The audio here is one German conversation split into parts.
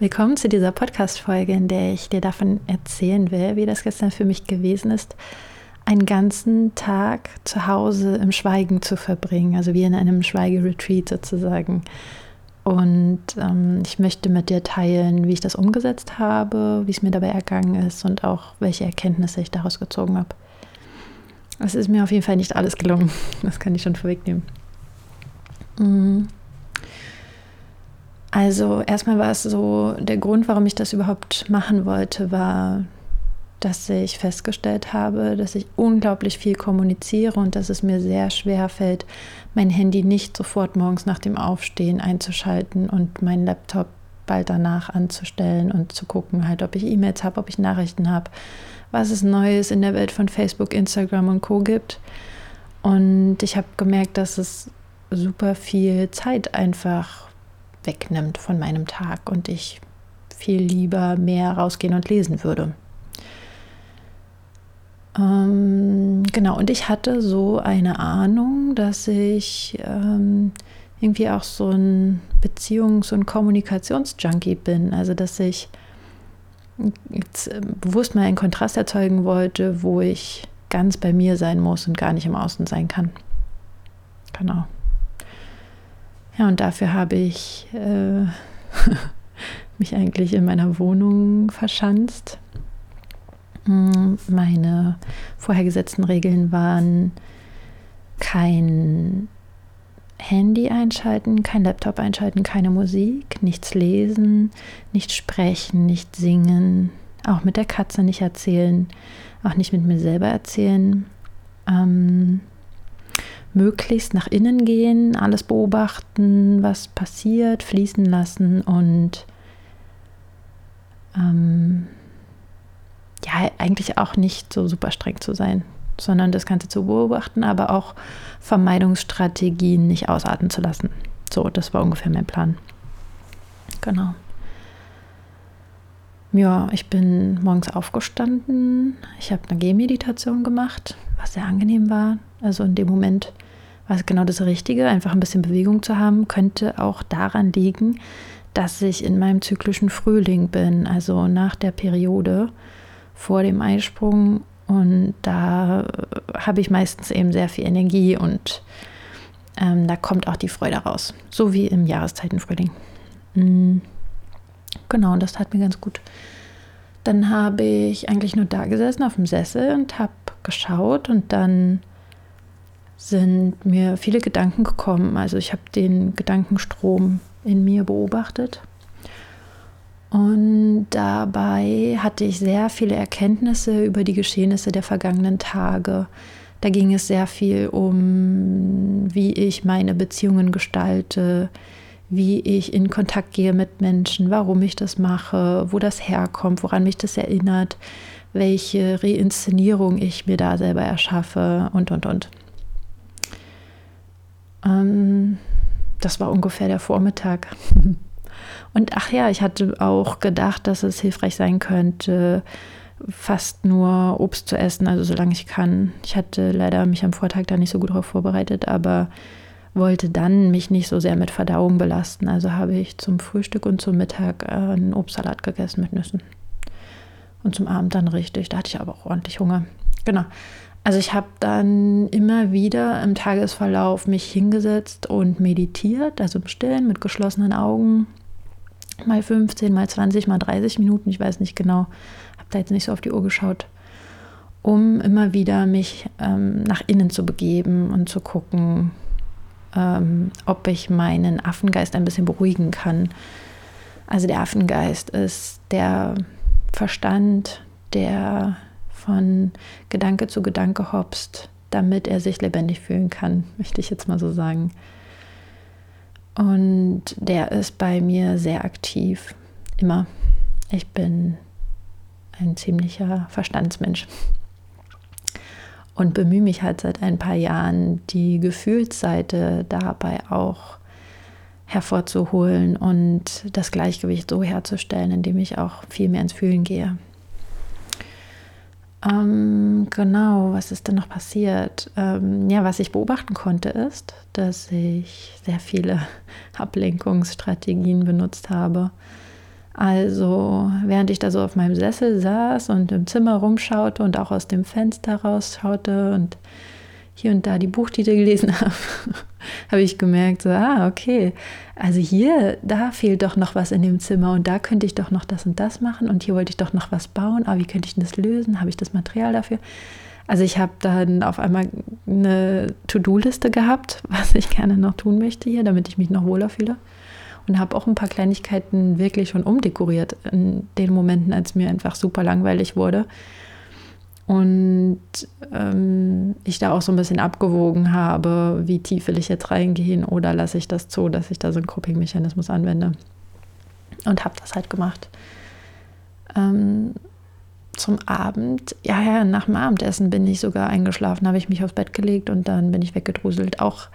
Willkommen zu dieser Podcast-Folge, in der ich dir davon erzählen will, wie das gestern für mich gewesen ist, einen ganzen Tag zu Hause im Schweigen zu verbringen, also wie in einem Schweigeretreat sozusagen. Und ähm, ich möchte mit dir teilen, wie ich das umgesetzt habe, wie es mir dabei ergangen ist und auch welche Erkenntnisse ich daraus gezogen habe. Es ist mir auf jeden Fall nicht alles gelungen, das kann ich schon vorwegnehmen. Mhm. Also erstmal war es so, der Grund, warum ich das überhaupt machen wollte, war, dass ich festgestellt habe, dass ich unglaublich viel kommuniziere und dass es mir sehr schwer fällt, mein Handy nicht sofort morgens nach dem Aufstehen einzuschalten und meinen Laptop bald danach anzustellen und zu gucken, halt, ob ich E-Mails habe, ob ich Nachrichten habe, was es Neues in der Welt von Facebook, Instagram und Co gibt. Und ich habe gemerkt, dass es super viel Zeit einfach wegnimmt von meinem Tag und ich viel lieber mehr rausgehen und lesen würde. Ähm, genau, und ich hatte so eine Ahnung, dass ich ähm, irgendwie auch so ein Beziehungs- und Kommunikationsjunkie bin. Also, dass ich jetzt äh, bewusst mal einen Kontrast erzeugen wollte, wo ich ganz bei mir sein muss und gar nicht im Außen sein kann. Genau. Ja, und dafür habe ich äh, mich eigentlich in meiner Wohnung verschanzt. Hm, meine vorhergesetzten Regeln waren kein Handy einschalten, kein Laptop einschalten, keine Musik, nichts lesen, nicht sprechen, nicht singen, auch mit der Katze nicht erzählen, auch nicht mit mir selber erzählen. Ähm, möglichst nach innen gehen, alles beobachten, was passiert, fließen lassen und ähm, ja, eigentlich auch nicht so super streng zu sein, sondern das Ganze zu beobachten, aber auch Vermeidungsstrategien nicht ausarten zu lassen. So, das war ungefähr mein Plan. Genau. Ja, ich bin morgens aufgestanden. Ich habe eine Gehmeditation gemacht, was sehr angenehm war. Also in dem Moment war es genau das Richtige, einfach ein bisschen Bewegung zu haben, könnte auch daran liegen, dass ich in meinem zyklischen Frühling bin, also nach der Periode vor dem Eisprung. Und da habe ich meistens eben sehr viel Energie und ähm, da kommt auch die Freude raus, so wie im Jahreszeitenfrühling. Mhm. Genau, und das tat mir ganz gut. Dann habe ich eigentlich nur da gesessen auf dem Sessel und habe geschaut und dann sind mir viele Gedanken gekommen. Also ich habe den Gedankenstrom in mir beobachtet. Und dabei hatte ich sehr viele Erkenntnisse über die Geschehnisse der vergangenen Tage. Da ging es sehr viel um, wie ich meine Beziehungen gestalte, wie ich in Kontakt gehe mit Menschen, warum ich das mache, wo das herkommt, woran mich das erinnert, welche Reinszenierung ich mir da selber erschaffe und, und, und. Ähm, das war ungefähr der Vormittag. Und ach ja, ich hatte auch gedacht, dass es hilfreich sein könnte, fast nur Obst zu essen, also solange ich kann. Ich hatte leider mich am Vortag da nicht so gut darauf vorbereitet, aber wollte dann mich nicht so sehr mit Verdauung belasten. Also habe ich zum Frühstück und zum Mittag äh, einen Obstsalat gegessen mit Nüssen. Und zum Abend dann richtig. Da hatte ich aber auch ordentlich Hunger. Genau. Also ich habe dann immer wieder im Tagesverlauf mich hingesetzt und meditiert, also im Stillen mit geschlossenen Augen. Mal 15, mal 20, mal 30 Minuten, ich weiß nicht genau, habe da jetzt nicht so auf die Uhr geschaut, um immer wieder mich ähm, nach innen zu begeben und zu gucken, ähm, ob ich meinen Affengeist ein bisschen beruhigen kann. Also der Affengeist ist der Verstand, der von Gedanke zu Gedanke hopst, damit er sich lebendig fühlen kann, möchte ich jetzt mal so sagen. Und der ist bei mir sehr aktiv, immer. Ich bin ein ziemlicher Verstandsmensch und bemühe mich halt seit ein paar Jahren, die Gefühlsseite dabei auch hervorzuholen und das Gleichgewicht so herzustellen, indem ich auch viel mehr ins Fühlen gehe. Ähm, genau, was ist denn noch passiert? Ähm, ja, was ich beobachten konnte, ist, dass ich sehr viele Ablenkungsstrategien benutzt habe. Also während ich da so auf meinem Sessel saß und im Zimmer rumschaute und auch aus dem Fenster rausschaute und hier und da die Buchtitel gelesen habe, habe ich gemerkt, so, ah, okay, also hier, da fehlt doch noch was in dem Zimmer und da könnte ich doch noch das und das machen und hier wollte ich doch noch was bauen, aber wie könnte ich denn das lösen? Habe ich das Material dafür? Also ich habe dann auf einmal eine To-Do-Liste gehabt, was ich gerne noch tun möchte hier, damit ich mich noch wohler fühle. Und habe auch ein paar Kleinigkeiten wirklich schon umdekoriert in den Momenten, als mir einfach super langweilig wurde. Und ähm, ich da auch so ein bisschen abgewogen habe, wie tief will ich jetzt reingehen oder lasse ich das zu, dass ich da so einen Coping-Mechanismus anwende. Und habe das halt gemacht. Ähm, zum Abend, ja, ja, nach dem Abendessen bin ich sogar eingeschlafen, habe ich mich aufs Bett gelegt und dann bin ich weggedruselt. Auch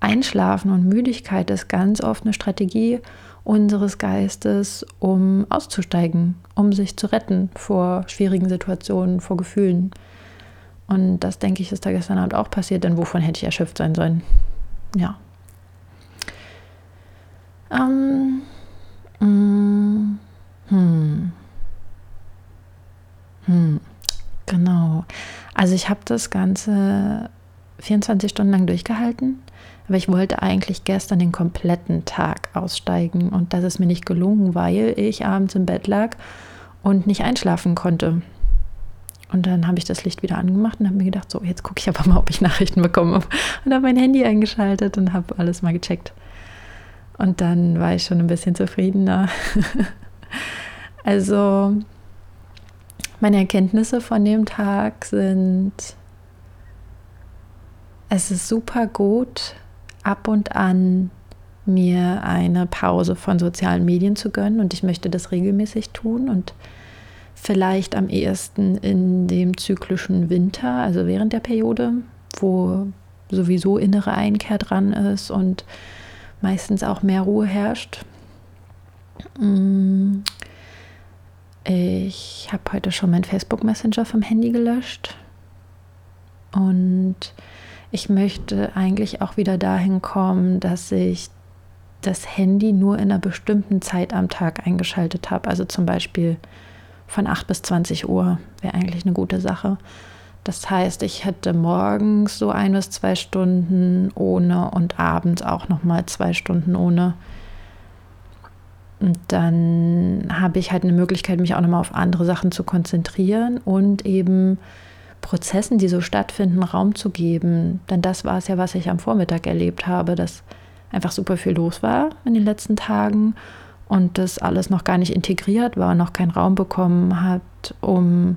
Einschlafen und Müdigkeit ist ganz oft eine Strategie, unseres Geistes, um auszusteigen, um sich zu retten vor schwierigen Situationen, vor Gefühlen. Und das, denke ich, ist da gestern Abend auch passiert, denn wovon hätte ich erschöpft sein sollen? Ja. Ähm, mm, hm. Hm. Genau. Also ich habe das Ganze 24 Stunden lang durchgehalten aber ich wollte eigentlich gestern den kompletten Tag aussteigen und das ist mir nicht gelungen, weil ich abends im Bett lag und nicht einschlafen konnte. Und dann habe ich das Licht wieder angemacht und habe mir gedacht, so, jetzt gucke ich aber mal, ob ich Nachrichten bekomme. Und habe mein Handy eingeschaltet und habe alles mal gecheckt. Und dann war ich schon ein bisschen zufriedener. also, meine Erkenntnisse von dem Tag sind, es ist super gut, ab und an mir eine Pause von sozialen Medien zu gönnen und ich möchte das regelmäßig tun und vielleicht am ehesten in dem zyklischen Winter, also während der Periode, wo sowieso innere Einkehr dran ist und meistens auch mehr Ruhe herrscht. Mm. Ich habe heute schon meinen Facebook Messenger vom Handy gelöscht und ich möchte eigentlich auch wieder dahin kommen, dass ich das Handy nur in einer bestimmten Zeit am Tag eingeschaltet habe. Also zum Beispiel von 8 bis 20 Uhr wäre eigentlich eine gute Sache. Das heißt, ich hätte morgens so ein bis zwei Stunden ohne und abends auch nochmal zwei Stunden ohne. Und dann habe ich halt eine Möglichkeit, mich auch nochmal auf andere Sachen zu konzentrieren und eben Prozessen, die so stattfinden, Raum zu geben. Denn das war es ja, was ich am Vormittag erlebt habe, dass einfach super viel los war in den letzten Tagen und das alles noch gar nicht integriert war, noch keinen Raum bekommen hat, um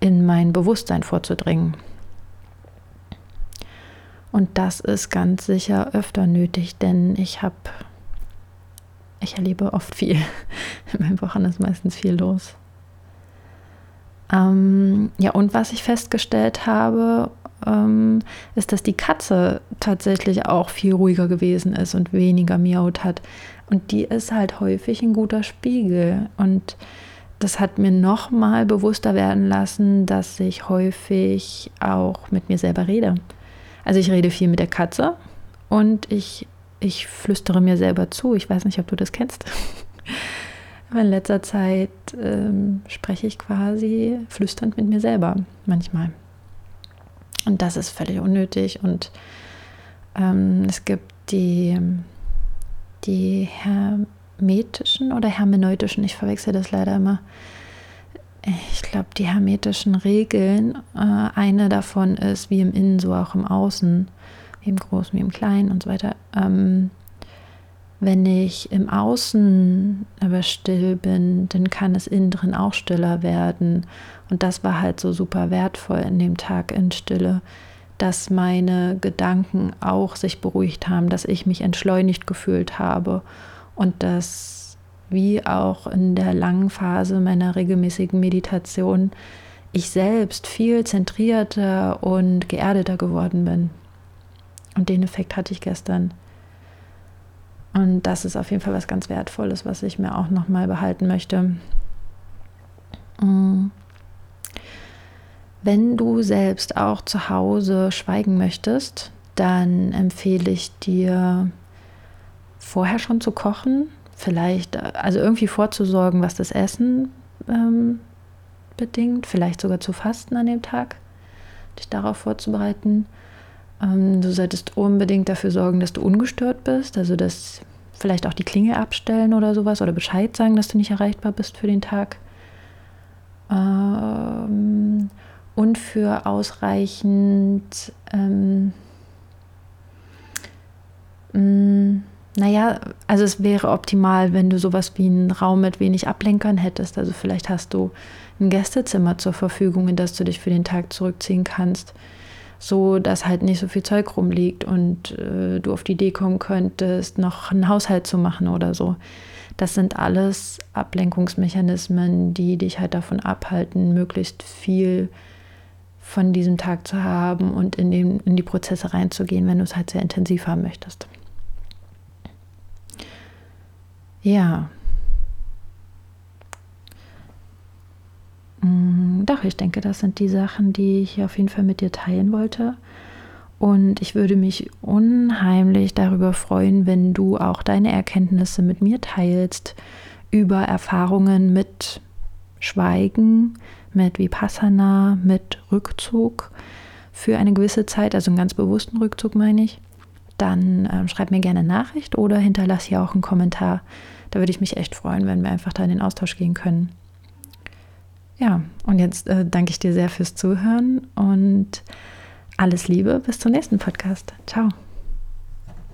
in mein Bewusstsein vorzudringen. Und das ist ganz sicher öfter nötig, denn ich habe, ich erlebe oft viel. In meinen Wochen ist meistens viel los. Ähm, ja, und was ich festgestellt habe, ähm, ist, dass die Katze tatsächlich auch viel ruhiger gewesen ist und weniger miaut hat. Und die ist halt häufig ein guter Spiegel. Und das hat mir nochmal bewusster werden lassen, dass ich häufig auch mit mir selber rede. Also ich rede viel mit der Katze und ich, ich flüstere mir selber zu. Ich weiß nicht, ob du das kennst. In letzter Zeit ähm, spreche ich quasi flüsternd mit mir selber manchmal. Und das ist völlig unnötig. Und ähm, es gibt die, die hermetischen oder hermeneutischen, ich verwechsel das leider immer. Ich glaube, die hermetischen Regeln, äh, eine davon ist wie im Innen, so auch im Außen, wie im Großen, wie im Kleinen und so weiter. Ähm, wenn ich im Außen aber still bin, dann kann es innen drin auch stiller werden. Und das war halt so super wertvoll in dem Tag in Stille, dass meine Gedanken auch sich beruhigt haben, dass ich mich entschleunigt gefühlt habe und dass wie auch in der langen Phase meiner regelmäßigen Meditation ich selbst viel zentrierter und geerdeter geworden bin. Und den Effekt hatte ich gestern. Und das ist auf jeden Fall was ganz Wertvolles, was ich mir auch nochmal behalten möchte. Mm. Wenn du selbst auch zu Hause schweigen möchtest, dann empfehle ich dir, vorher schon zu kochen, vielleicht, also irgendwie vorzusorgen, was das Essen ähm, bedingt, vielleicht sogar zu fasten an dem Tag, dich darauf vorzubereiten. Ähm, du solltest unbedingt dafür sorgen, dass du ungestört bist, also dass vielleicht auch die Klinge abstellen oder sowas oder Bescheid sagen, dass du nicht erreichbar bist für den Tag. Ähm, und für ausreichend, ähm, mm, naja, also es wäre optimal, wenn du sowas wie einen Raum mit wenig Ablenkern hättest. Also vielleicht hast du ein Gästezimmer zur Verfügung, in das du dich für den Tag zurückziehen kannst, so dass halt nicht so viel Zeug rumliegt und äh, du auf die Idee kommen könntest, noch einen Haushalt zu machen oder so. Das sind alles Ablenkungsmechanismen, die dich halt davon abhalten, möglichst viel von diesem Tag zu haben und in, den, in die Prozesse reinzugehen, wenn du es halt sehr intensiv haben möchtest. Ja. Doch, ich denke, das sind die Sachen, die ich auf jeden Fall mit dir teilen wollte. Und ich würde mich unheimlich darüber freuen, wenn du auch deine Erkenntnisse mit mir teilst über Erfahrungen mit Schweigen, mit Vipassana, mit Rückzug für eine gewisse Zeit, also einen ganz bewussten Rückzug meine ich dann ähm, schreib mir gerne Nachricht oder hinterlass hier auch einen Kommentar. Da würde ich mich echt freuen, wenn wir einfach da in den Austausch gehen können. Ja, und jetzt äh, danke ich dir sehr fürs Zuhören und alles Liebe. Bis zum nächsten Podcast. Ciao.